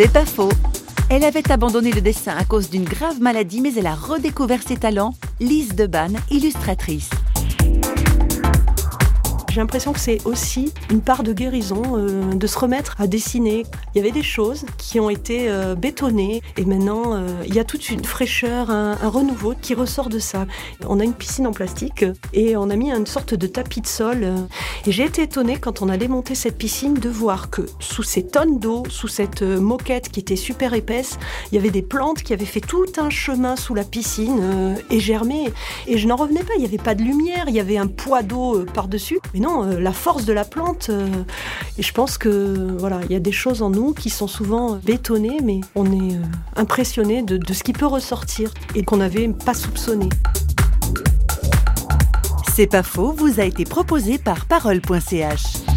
C'est pas faux. Elle avait abandonné le dessin à cause d'une grave maladie, mais elle a redécouvert ses talents. Lise Deban, illustratrice. J'ai l'impression que c'est aussi une part de guérison, euh, de se remettre à dessiner. Il y avait des choses qui ont été euh, bétonnées et maintenant euh, il y a toute une fraîcheur, un, renouveau qui ressort de ça. On a une piscine en plastique et on a mis une sorte de tapis de sol. et j'ai été étonnée quand on a démonté cette piscine de voir que sous ces tonnes d'eau, sous cette moquette qui était super épaisse, il y avait des plantes qui avaient fait tout un chemin sous la piscine et germé. Et je n'en revenais pas, il n'y avait pas de lumière, il y avait un poids d'eau par-dessus non, euh, la force de la plante. Euh, et je pense que voilà, il y a des choses en nous qui sont souvent bétonnées, mais on est euh, impressionné de, de ce qui peut ressortir et qu'on n'avait pas soupçonné. C'est pas faux, vous a été proposé par parole.ch.